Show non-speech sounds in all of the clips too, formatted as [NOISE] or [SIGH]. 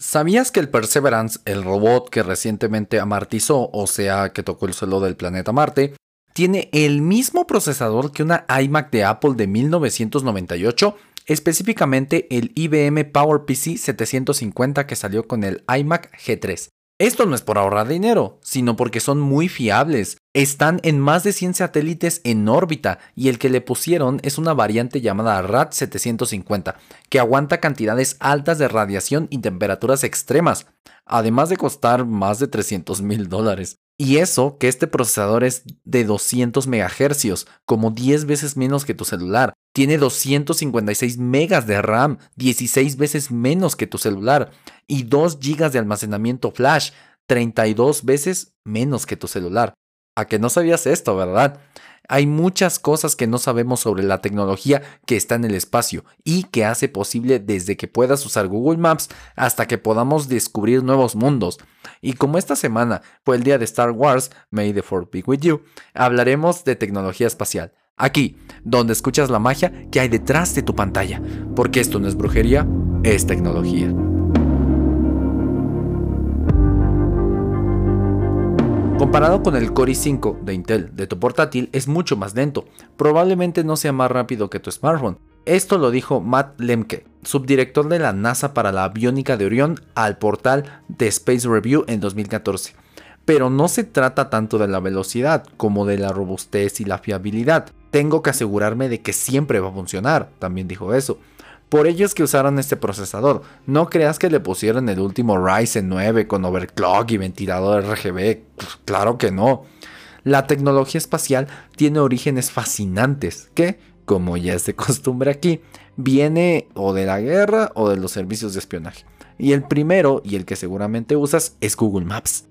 ¿Sabías que el Perseverance, el robot que recientemente amartizó, o sea, que tocó el suelo del planeta Marte, tiene el mismo procesador que una iMac de Apple de 1998, específicamente el IBM PowerPC 750 que salió con el iMac G3? Esto no es por ahorrar dinero, sino porque son muy fiables. Están en más de 100 satélites en órbita y el que le pusieron es una variante llamada RAD 750, que aguanta cantidades altas de radiación y temperaturas extremas, además de costar más de 300 mil dólares. Y eso que este procesador es de 200 MHz, como 10 veces menos que tu celular. Tiene 256 megas de RAM, 16 veces menos que tu celular. Y 2 GB de almacenamiento flash, 32 veces menos que tu celular. A que no sabías esto, ¿verdad? Hay muchas cosas que no sabemos sobre la tecnología que está en el espacio y que hace posible desde que puedas usar Google Maps hasta que podamos descubrir nuevos mundos. Y como esta semana fue el día de Star Wars, May the Fourth be with you, hablaremos de tecnología espacial. Aquí, donde escuchas la magia que hay detrás de tu pantalla, porque esto no es brujería, es tecnología. Comparado con el Core i5 de Intel de tu portátil es mucho más lento, probablemente no sea más rápido que tu smartphone. Esto lo dijo Matt Lemke, subdirector de la NASA para la aviónica de Orión, al portal The Space Review en 2014. Pero no se trata tanto de la velocidad como de la robustez y la fiabilidad. Tengo que asegurarme de que siempre va a funcionar, también dijo eso. Por ello es que usaron este procesador. No creas que le pusieron el último Ryzen 9 con overclock y ventilador RGB. Claro que no. La tecnología espacial tiene orígenes fascinantes que, como ya es de costumbre aquí, viene o de la guerra o de los servicios de espionaje. Y el primero, y el que seguramente usas, es Google Maps.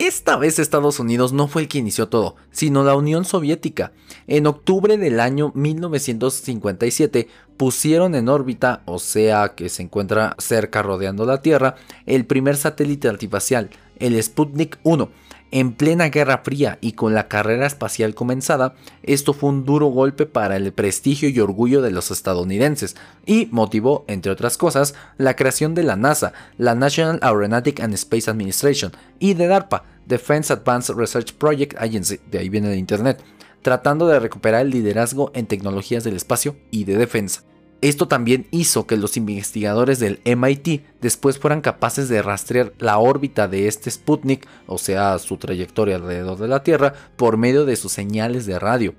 Esta vez Estados Unidos no fue el que inició todo, sino la Unión Soviética. En octubre del año 1957 pusieron en órbita, o sea que se encuentra cerca rodeando la Tierra, el primer satélite artificial, el Sputnik 1. En plena Guerra Fría y con la carrera espacial comenzada, esto fue un duro golpe para el prestigio y orgullo de los estadounidenses y motivó, entre otras cosas, la creación de la NASA, la National Aeronautic and Space Administration, y de DARPA, Defense Advanced Research Project Agency, de ahí viene de Internet, tratando de recuperar el liderazgo en tecnologías del espacio y de defensa. Esto también hizo que los investigadores del MIT después fueran capaces de rastrear la órbita de este Sputnik, o sea, su trayectoria alrededor de la Tierra, por medio de sus señales de radio.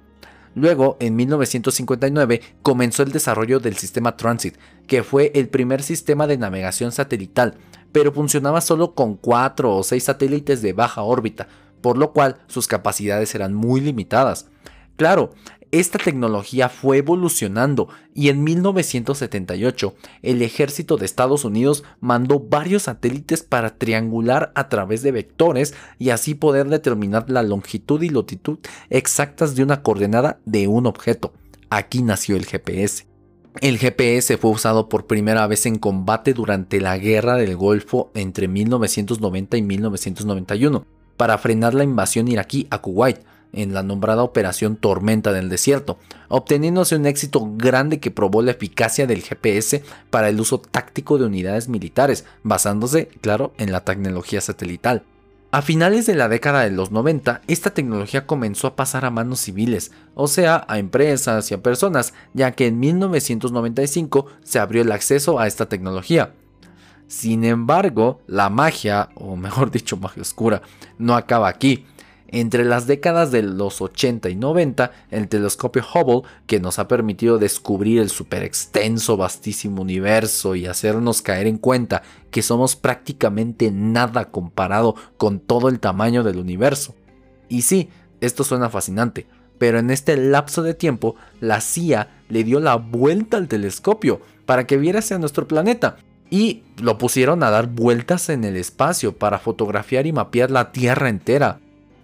Luego, en 1959, comenzó el desarrollo del sistema Transit, que fue el primer sistema de navegación satelital, pero funcionaba solo con 4 o 6 satélites de baja órbita, por lo cual sus capacidades eran muy limitadas. Claro, esta tecnología fue evolucionando y en 1978 el ejército de Estados Unidos mandó varios satélites para triangular a través de vectores y así poder determinar la longitud y latitud exactas de una coordenada de un objeto. Aquí nació el GPS. El GPS fue usado por primera vez en combate durante la Guerra del Golfo entre 1990 y 1991 para frenar la invasión iraquí a Kuwait en la nombrada Operación Tormenta del Desierto, obteniéndose un éxito grande que probó la eficacia del GPS para el uso táctico de unidades militares, basándose, claro, en la tecnología satelital. A finales de la década de los 90, esta tecnología comenzó a pasar a manos civiles, o sea, a empresas y a personas, ya que en 1995 se abrió el acceso a esta tecnología. Sin embargo, la magia, o mejor dicho, magia oscura, no acaba aquí. Entre las décadas de los 80 y 90, el telescopio Hubble, que nos ha permitido descubrir el super extenso, vastísimo universo y hacernos caer en cuenta que somos prácticamente nada comparado con todo el tamaño del universo. Y sí, esto suena fascinante, pero en este lapso de tiempo, la CIA le dio la vuelta al telescopio para que viera hacia nuestro planeta y lo pusieron a dar vueltas en el espacio para fotografiar y mapear la Tierra entera.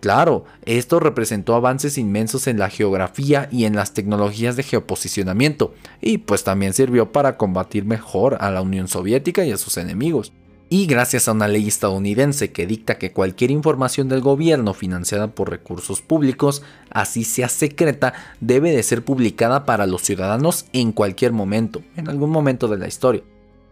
Claro, esto representó avances inmensos en la geografía y en las tecnologías de geoposicionamiento, y pues también sirvió para combatir mejor a la Unión Soviética y a sus enemigos. Y gracias a una ley estadounidense que dicta que cualquier información del gobierno financiada por recursos públicos, así sea secreta, debe de ser publicada para los ciudadanos en cualquier momento, en algún momento de la historia.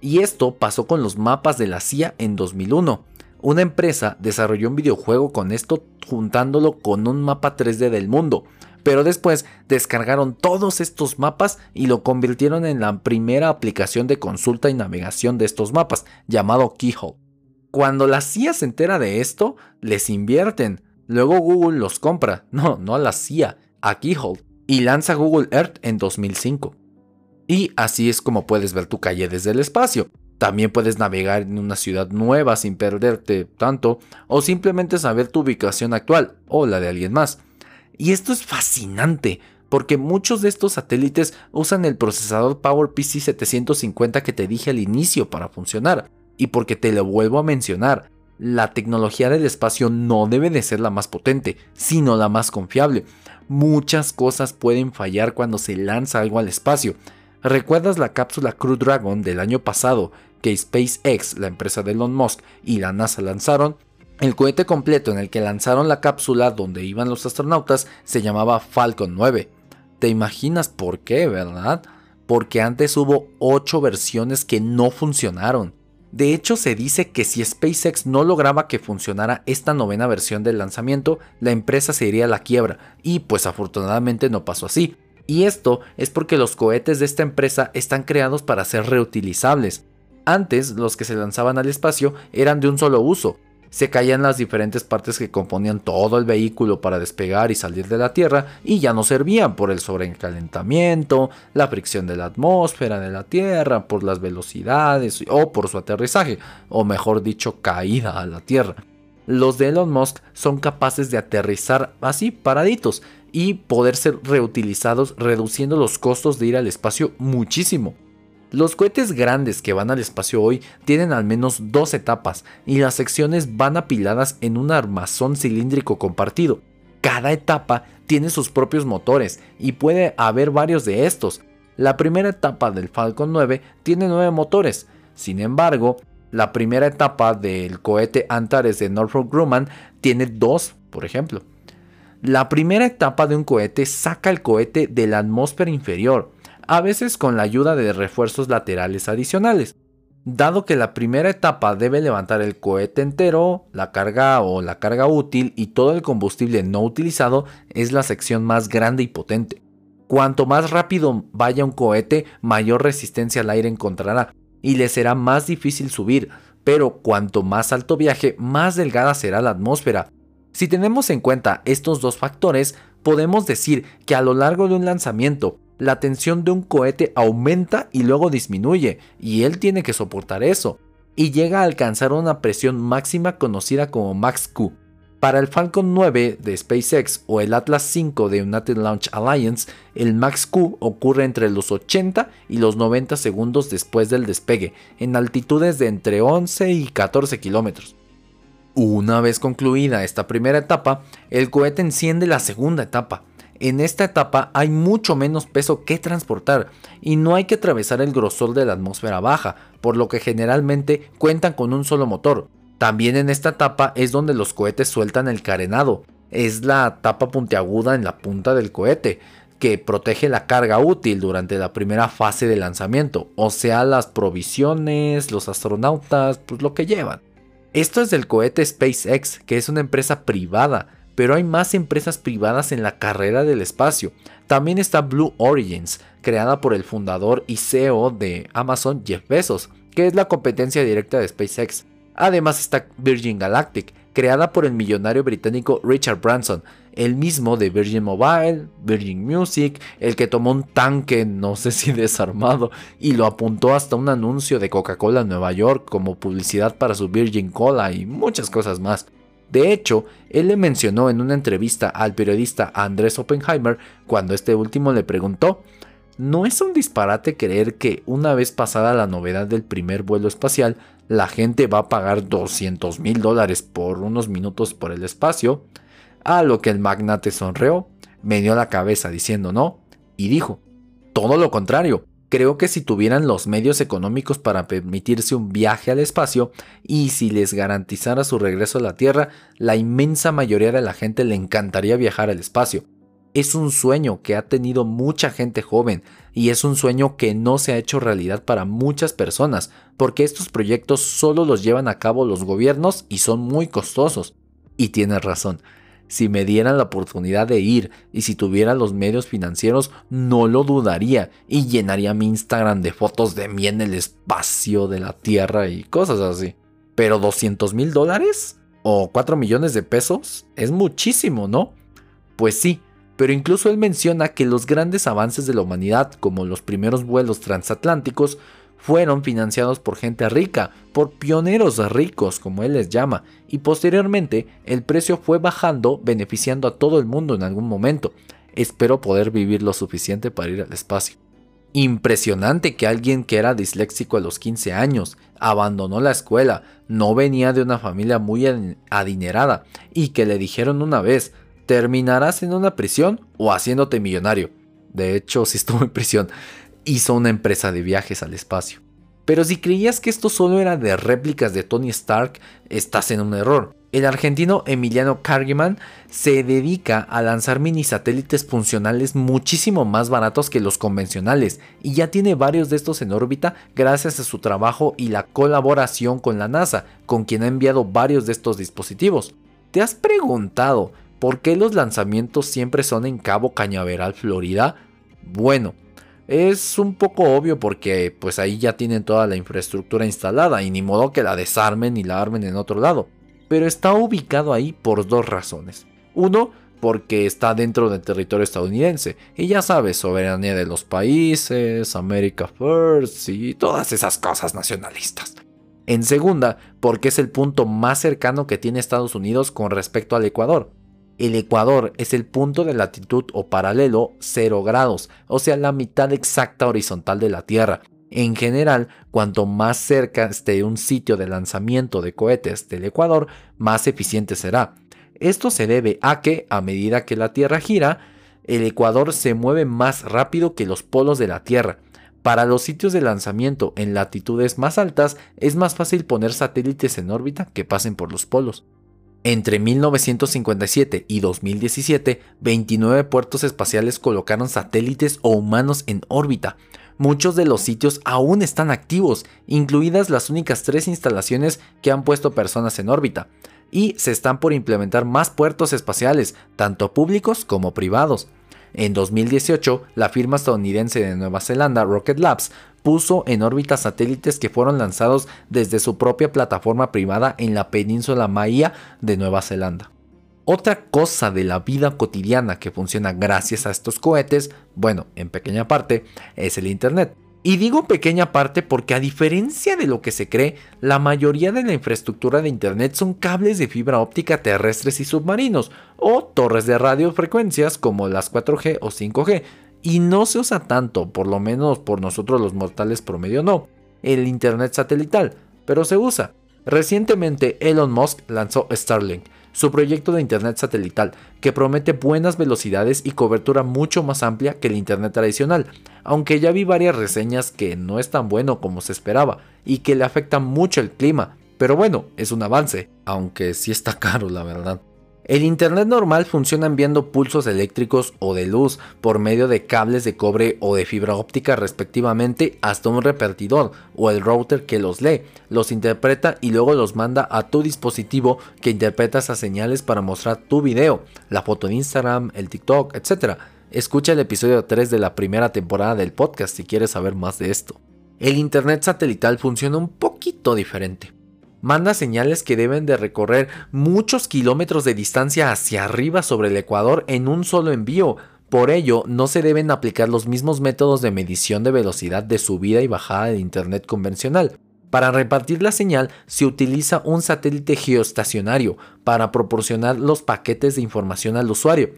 Y esto pasó con los mapas de la CIA en 2001. Una empresa desarrolló un videojuego con esto juntándolo con un mapa 3D del mundo, pero después descargaron todos estos mapas y lo convirtieron en la primera aplicación de consulta y navegación de estos mapas, llamado Keyhole. Cuando la CIA se entera de esto, les invierten. Luego Google los compra, [LAUGHS] no, no a la CIA, a Keyhole, y lanza Google Earth en 2005. Y así es como puedes ver tu calle desde el espacio. También puedes navegar en una ciudad nueva sin perderte tanto o simplemente saber tu ubicación actual o la de alguien más. Y esto es fascinante porque muchos de estos satélites usan el procesador PowerPC 750 que te dije al inicio para funcionar. Y porque te lo vuelvo a mencionar, la tecnología del espacio no debe de ser la más potente, sino la más confiable. Muchas cosas pueden fallar cuando se lanza algo al espacio. ¿Recuerdas la cápsula Crew Dragon del año pasado que SpaceX, la empresa de Elon Musk, y la NASA lanzaron? El cohete completo en el que lanzaron la cápsula donde iban los astronautas se llamaba Falcon 9. ¿Te imaginas por qué, verdad? Porque antes hubo 8 versiones que no funcionaron. De hecho, se dice que si SpaceX no lograba que funcionara esta novena versión del lanzamiento, la empresa se iría a la quiebra, y pues afortunadamente no pasó así. Y esto es porque los cohetes de esta empresa están creados para ser reutilizables. Antes, los que se lanzaban al espacio eran de un solo uso. Se caían las diferentes partes que componían todo el vehículo para despegar y salir de la Tierra y ya no servían por el sobrecalentamiento, la fricción de la atmósfera de la Tierra, por las velocidades o por su aterrizaje, o mejor dicho, caída a la Tierra. Los de Elon Musk son capaces de aterrizar así paraditos y poder ser reutilizados reduciendo los costos de ir al espacio muchísimo. Los cohetes grandes que van al espacio hoy tienen al menos dos etapas y las secciones van apiladas en un armazón cilíndrico compartido. Cada etapa tiene sus propios motores y puede haber varios de estos. La primera etapa del Falcon 9 tiene nueve motores. Sin embargo, la primera etapa del cohete Antares de Northrop Grumman tiene dos, por ejemplo. La primera etapa de un cohete saca el cohete de la atmósfera inferior, a veces con la ayuda de refuerzos laterales adicionales. Dado que la primera etapa debe levantar el cohete entero, la carga o la carga útil y todo el combustible no utilizado, es la sección más grande y potente. Cuanto más rápido vaya un cohete, mayor resistencia al aire encontrará y le será más difícil subir, pero cuanto más alto viaje, más delgada será la atmósfera, si tenemos en cuenta estos dos factores, podemos decir que a lo largo de un lanzamiento, la tensión de un cohete aumenta y luego disminuye, y él tiene que soportar eso, y llega a alcanzar una presión máxima conocida como Max Q. Para el Falcon 9 de SpaceX o el Atlas 5 de United Launch Alliance, el Max Q ocurre entre los 80 y los 90 segundos después del despegue, en altitudes de entre 11 y 14 kilómetros. Una vez concluida esta primera etapa, el cohete enciende la segunda etapa. En esta etapa hay mucho menos peso que transportar y no hay que atravesar el grosor de la atmósfera baja, por lo que generalmente cuentan con un solo motor. También en esta etapa es donde los cohetes sueltan el carenado. Es la tapa puntiaguda en la punta del cohete que protege la carga útil durante la primera fase de lanzamiento, o sea, las provisiones, los astronautas, pues lo que llevan. Esto es del cohete SpaceX, que es una empresa privada, pero hay más empresas privadas en la carrera del espacio. También está Blue Origins, creada por el fundador y CEO de Amazon, Jeff Bezos, que es la competencia directa de SpaceX. Además está Virgin Galactic, creada por el millonario británico Richard Branson, el mismo de Virgin Mobile, Virgin Music, el que tomó un tanque, no sé si [LAUGHS] desarmado, y lo apuntó hasta un anuncio de Coca-Cola en Nueva York como publicidad para su Virgin Cola y muchas cosas más. De hecho, él le mencionó en una entrevista al periodista Andrés Oppenheimer cuando este último le preguntó, ¿no es un disparate creer que una vez pasada la novedad del primer vuelo espacial, la gente va a pagar 200 mil dólares por unos minutos por el espacio? A lo que el magnate sonrió, me dio la cabeza diciendo no, y dijo, todo lo contrario, creo que si tuvieran los medios económicos para permitirse un viaje al espacio y si les garantizara su regreso a la Tierra, la inmensa mayoría de la gente le encantaría viajar al espacio. es un sueño que ha tenido mucha gente joven y es un sueño que no se ha hecho realidad para muchas personas, porque estos proyectos solo los llevan a cabo los gobiernos y son muy costosos. Y tienes razón, si me dieran la oportunidad de ir y si tuviera los medios financieros, no lo dudaría y llenaría mi Instagram de fotos de mí en el espacio de la Tierra y cosas así. Pero 200 mil dólares o 4 millones de pesos es muchísimo, ¿no? Pues sí, pero incluso él menciona que los grandes avances de la humanidad, como los primeros vuelos transatlánticos, fueron financiados por gente rica, por pioneros ricos, como él les llama, y posteriormente el precio fue bajando, beneficiando a todo el mundo en algún momento. Espero poder vivir lo suficiente para ir al espacio. Impresionante que alguien que era disléxico a los 15 años, abandonó la escuela, no venía de una familia muy adinerada y que le dijeron una vez, terminarás en una prisión o haciéndote millonario. De hecho, si estuvo en prisión hizo una empresa de viajes al espacio. Pero si creías que esto solo era de réplicas de Tony Stark, estás en un error. El argentino Emiliano Cargiman se dedica a lanzar mini satélites funcionales muchísimo más baratos que los convencionales y ya tiene varios de estos en órbita gracias a su trabajo y la colaboración con la NASA, con quien ha enviado varios de estos dispositivos. ¿Te has preguntado por qué los lanzamientos siempre son en Cabo Cañaveral, Florida? Bueno, es un poco obvio porque pues ahí ya tienen toda la infraestructura instalada y ni modo que la desarmen y la armen en otro lado. Pero está ubicado ahí por dos razones. Uno, porque está dentro del territorio estadounidense. Y ya sabes, soberanía de los países, America First y todas esas cosas nacionalistas. En segunda, porque es el punto más cercano que tiene Estados Unidos con respecto al Ecuador. El Ecuador es el punto de latitud o paralelo 0 grados, o sea, la mitad exacta horizontal de la Tierra. En general, cuanto más cerca esté un sitio de lanzamiento de cohetes del Ecuador, más eficiente será. Esto se debe a que, a medida que la Tierra gira, el Ecuador se mueve más rápido que los polos de la Tierra. Para los sitios de lanzamiento en latitudes más altas es más fácil poner satélites en órbita que pasen por los polos. Entre 1957 y 2017, 29 puertos espaciales colocaron satélites o humanos en órbita. Muchos de los sitios aún están activos, incluidas las únicas tres instalaciones que han puesto personas en órbita. Y se están por implementar más puertos espaciales, tanto públicos como privados. En 2018, la firma estadounidense de Nueva Zelanda, Rocket Labs, puso en órbita satélites que fueron lanzados desde su propia plataforma privada en la península Maia de Nueva Zelanda. Otra cosa de la vida cotidiana que funciona gracias a estos cohetes, bueno, en pequeña parte, es el Internet. Y digo pequeña parte porque a diferencia de lo que se cree, la mayoría de la infraestructura de Internet son cables de fibra óptica terrestres y submarinos, o torres de radiofrecuencias como las 4G o 5G, y no se usa tanto, por lo menos por nosotros los mortales promedio no, el Internet satelital, pero se usa. Recientemente Elon Musk lanzó Starlink, su proyecto de Internet satelital, que promete buenas velocidades y cobertura mucho más amplia que el Internet tradicional, aunque ya vi varias reseñas que no es tan bueno como se esperaba y que le afecta mucho el clima, pero bueno, es un avance, aunque sí está [LAUGHS] caro la verdad. El Internet normal funciona enviando pulsos eléctricos o de luz por medio de cables de cobre o de fibra óptica respectivamente hasta un repartidor o el router que los lee, los interpreta y luego los manda a tu dispositivo que interpreta esas señales para mostrar tu video, la foto de Instagram, el TikTok, etc. Escucha el episodio 3 de la primera temporada del podcast si quieres saber más de esto. El Internet satelital funciona un poquito diferente manda señales que deben de recorrer muchos kilómetros de distancia hacia arriba sobre el Ecuador en un solo envío. Por ello, no se deben aplicar los mismos métodos de medición de velocidad de subida y bajada de Internet convencional. Para repartir la señal se utiliza un satélite geoestacionario para proporcionar los paquetes de información al usuario.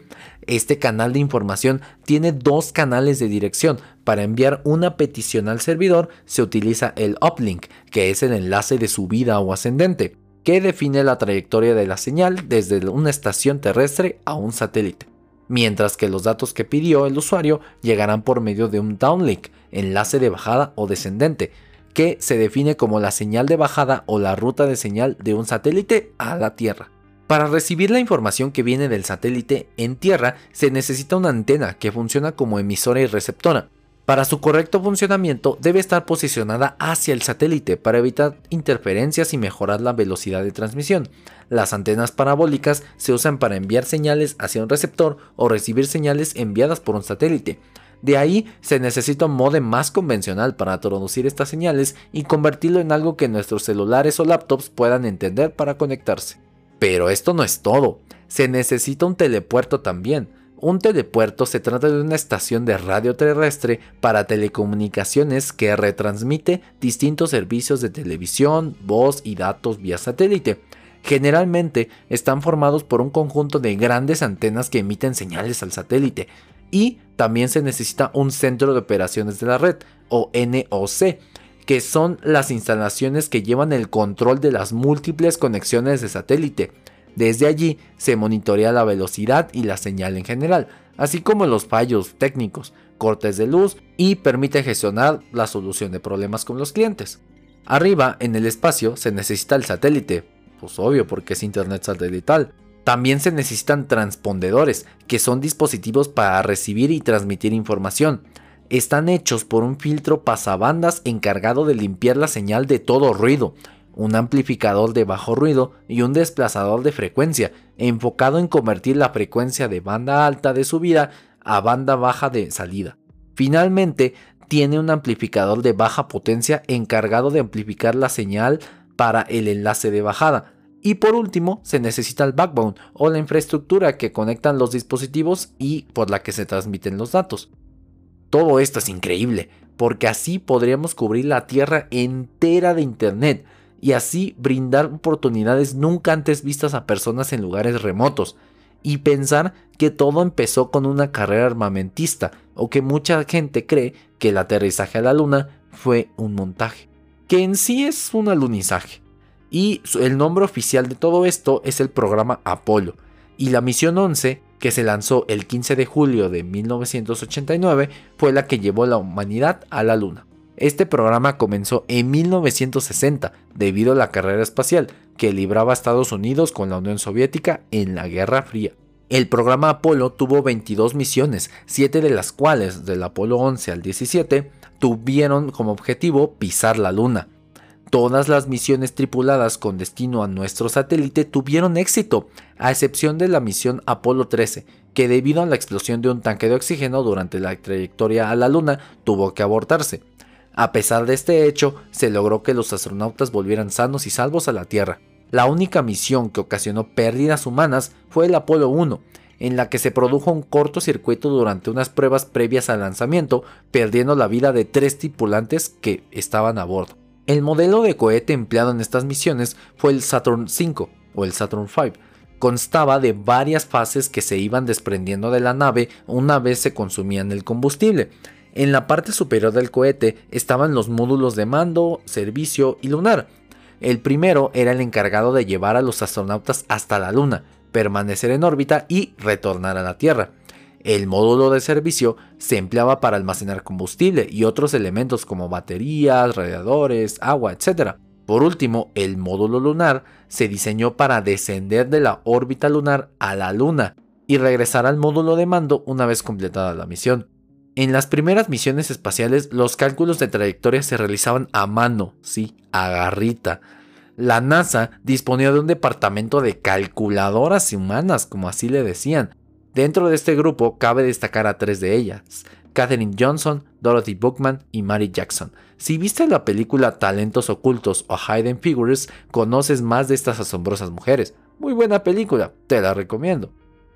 Este canal de información tiene dos canales de dirección. Para enviar una petición al servidor se utiliza el uplink, que es el enlace de subida o ascendente, que define la trayectoria de la señal desde una estación terrestre a un satélite. Mientras que los datos que pidió el usuario llegarán por medio de un downlink, enlace de bajada o descendente, que se define como la señal de bajada o la ruta de señal de un satélite a la Tierra. Para recibir la información que viene del satélite en tierra se necesita una antena que funciona como emisora y receptora. Para su correcto funcionamiento debe estar posicionada hacia el satélite para evitar interferencias y mejorar la velocidad de transmisión. Las antenas parabólicas se usan para enviar señales hacia un receptor o recibir señales enviadas por un satélite. De ahí se necesita un modem más convencional para traducir estas señales y convertirlo en algo que nuestros celulares o laptops puedan entender para conectarse. Pero esto no es todo, se necesita un telepuerto también. Un telepuerto se trata de una estación de radio terrestre para telecomunicaciones que retransmite distintos servicios de televisión, voz y datos vía satélite. Generalmente están formados por un conjunto de grandes antenas que emiten señales al satélite y también se necesita un centro de operaciones de la red o NOC que son las instalaciones que llevan el control de las múltiples conexiones de satélite. Desde allí se monitorea la velocidad y la señal en general, así como los fallos técnicos, cortes de luz y permite gestionar la solución de problemas con los clientes. Arriba, en el espacio, se necesita el satélite, pues obvio porque es internet satelital. También se necesitan transpondedores, que son dispositivos para recibir y transmitir información están hechos por un filtro pasabandas encargado de limpiar la señal de todo ruido, un amplificador de bajo ruido y un desplazador de frecuencia, enfocado en convertir la frecuencia de banda alta de subida a banda baja de salida. Finalmente, tiene un amplificador de baja potencia encargado de amplificar la señal para el enlace de bajada. Y por último, se necesita el backbone o la infraestructura que conectan los dispositivos y por la que se transmiten los datos. Todo esto es increíble, porque así podríamos cubrir la Tierra entera de Internet y así brindar oportunidades nunca antes vistas a personas en lugares remotos. Y pensar que todo empezó con una carrera armamentista o que mucha gente cree que el aterrizaje a la Luna fue un montaje, que en sí es un alunizaje. Y el nombre oficial de todo esto es el programa Apolo. Y la misión 11 que se lanzó el 15 de julio de 1989, fue la que llevó la humanidad a la Luna. Este programa comenzó en 1960 debido a la carrera espacial que libraba a Estados Unidos con la Unión Soviética en la Guerra Fría. El programa Apolo tuvo 22 misiones, 7 de las cuales, del Apolo 11 al 17, tuvieron como objetivo pisar la Luna. Todas las misiones tripuladas con destino a nuestro satélite tuvieron éxito, a excepción de la misión Apolo 13, que debido a la explosión de un tanque de oxígeno durante la trayectoria a la Luna tuvo que abortarse. A pesar de este hecho, se logró que los astronautas volvieran sanos y salvos a la Tierra. La única misión que ocasionó pérdidas humanas fue el Apolo 1, en la que se produjo un cortocircuito durante unas pruebas previas al lanzamiento, perdiendo la vida de tres tripulantes que estaban a bordo. El modelo de cohete empleado en estas misiones fue el Saturn V o el Saturn V. Constaba de varias fases que se iban desprendiendo de la nave una vez se consumían el combustible. En la parte superior del cohete estaban los módulos de mando, servicio y lunar. El primero era el encargado de llevar a los astronautas hasta la Luna, permanecer en órbita y retornar a la Tierra. El módulo de servicio se empleaba para almacenar combustible y otros elementos como baterías, radiadores, agua, etc. Por último, el módulo lunar se diseñó para descender de la órbita lunar a la Luna y regresar al módulo de mando una vez completada la misión. En las primeras misiones espaciales los cálculos de trayectoria se realizaban a mano, sí, a garrita. La NASA disponía de un departamento de calculadoras humanas, como así le decían, Dentro de este grupo cabe destacar a tres de ellas, Katherine Johnson, Dorothy Bookman y Mary Jackson. Si viste la película Talentos Ocultos o Hidden Figures, conoces más de estas asombrosas mujeres. Muy buena película, te la recomiendo.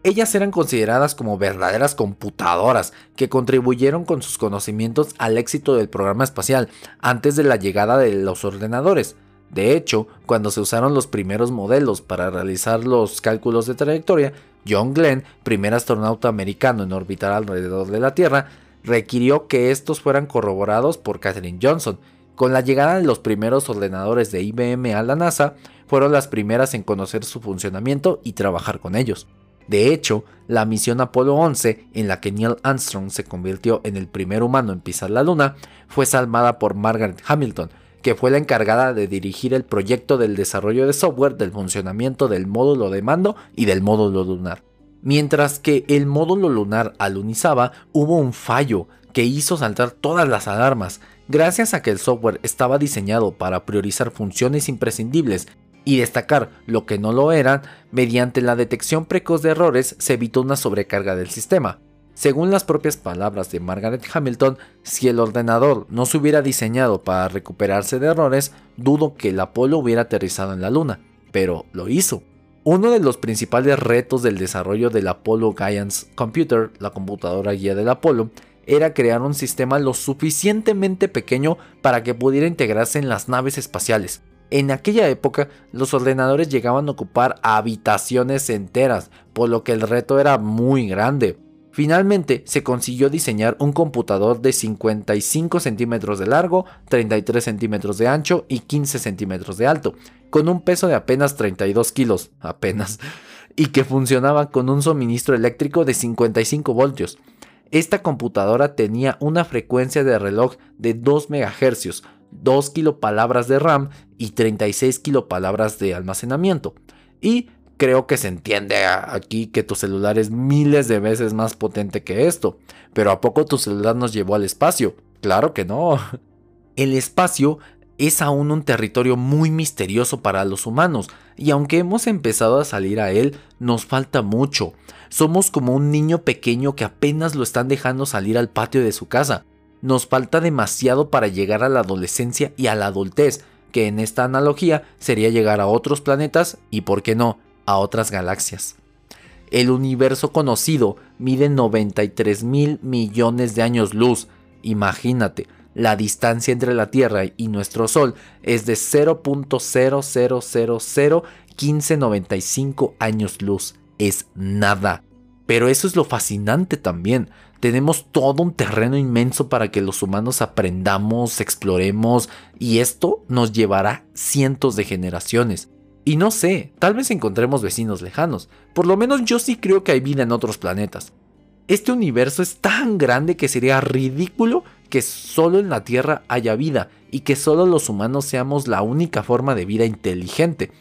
Ellas eran consideradas como verdaderas computadoras que contribuyeron con sus conocimientos al éxito del programa espacial antes de la llegada de los ordenadores. De hecho, cuando se usaron los primeros modelos para realizar los cálculos de trayectoria, John Glenn, primer astronauta americano en orbitar alrededor de la Tierra, requirió que estos fueran corroborados por Katherine Johnson. Con la llegada de los primeros ordenadores de IBM a la NASA, fueron las primeras en conocer su funcionamiento y trabajar con ellos. De hecho, la misión Apolo 11, en la que Neil Armstrong se convirtió en el primer humano en pisar la Luna, fue salvada por Margaret Hamilton, que fue la encargada de dirigir el proyecto del desarrollo de software del funcionamiento del módulo de mando y del módulo lunar. Mientras que el módulo lunar alunizaba, hubo un fallo que hizo saltar todas las alarmas, gracias a que el software estaba diseñado para priorizar funciones imprescindibles y destacar lo que no lo eran, mediante la detección precoz de errores se evitó una sobrecarga del sistema. Según las propias palabras de Margaret Hamilton, si el ordenador no se hubiera diseñado para recuperarse de errores, dudo que el Apolo hubiera aterrizado en la Luna, pero lo hizo. Uno de los principales retos del desarrollo del Apollo Guidance Computer, la computadora guía del Apolo, era crear un sistema lo suficientemente pequeño para que pudiera integrarse en las naves espaciales. En aquella época, los ordenadores llegaban a ocupar habitaciones enteras, por lo que el reto era muy grande. Finalmente, se consiguió diseñar un computador de 55 centímetros de largo, 33 centímetros de ancho y 15 centímetros de alto, con un peso de apenas 32 kilos, [LAUGHS] apenas, y que funcionaba con un suministro eléctrico de 55 voltios. Esta computadora tenía una frecuencia de reloj de 2 MHz, 2 kilopalabras de RAM y 36 kilopalabras de almacenamiento. Y creo que se entiende aquí que tu celular es miles de veces más potente que esto. Pero ¿a poco tu celular nos llevó al espacio? Claro que no. [LAUGHS] El espacio es aún un territorio muy misterioso para los humanos, y aunque hemos empezado a salir a él, nos falta mucho. Somos como un niño pequeño que apenas lo están dejando salir al patio de su casa. Nos falta demasiado para llegar a la adolescencia y a la adultez, que en esta analogía sería llegar a otros planetas y, por qué no, a otras galaxias. El universo conocido mide 93 mil millones de años luz. Imagínate, la distancia entre la Tierra y nuestro Sol es de 0.0001595 años luz es nada. Pero eso es lo fascinante también. Tenemos todo un terreno inmenso para que los humanos aprendamos, exploremos, y esto nos llevará cientos de generaciones. Y no sé, tal vez encontremos vecinos lejanos. Por lo menos yo sí creo que hay vida en otros planetas. Este universo es tan grande que sería ridículo que solo en la Tierra haya vida y que solo los humanos seamos la única forma de vida inteligente.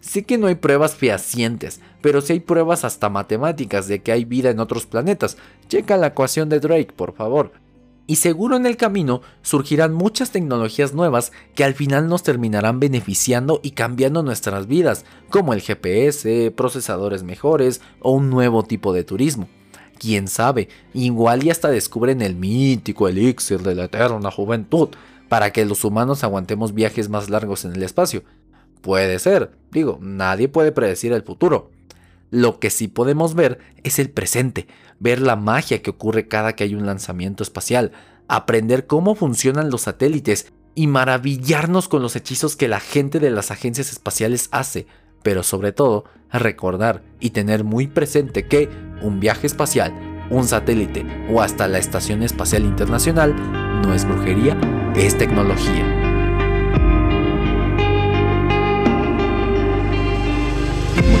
Sé que no hay pruebas fehacientes, pero sí hay pruebas hasta matemáticas de que hay vida en otros planetas. Checa la ecuación de Drake, por favor. Y seguro en el camino surgirán muchas tecnologías nuevas que al final nos terminarán beneficiando y cambiando nuestras vidas, como el GPS, procesadores mejores o un nuevo tipo de turismo. Quién sabe, igual y hasta descubren el mítico elixir de la eterna juventud para que los humanos aguantemos viajes más largos en el espacio. Puede ser, digo, nadie puede predecir el futuro. Lo que sí podemos ver es el presente, ver la magia que ocurre cada que hay un lanzamiento espacial, aprender cómo funcionan los satélites y maravillarnos con los hechizos que la gente de las agencias espaciales hace, pero sobre todo recordar y tener muy presente que un viaje espacial, un satélite o hasta la Estación Espacial Internacional no es brujería, es tecnología.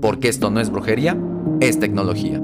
porque esto no es brujería, es tecnología.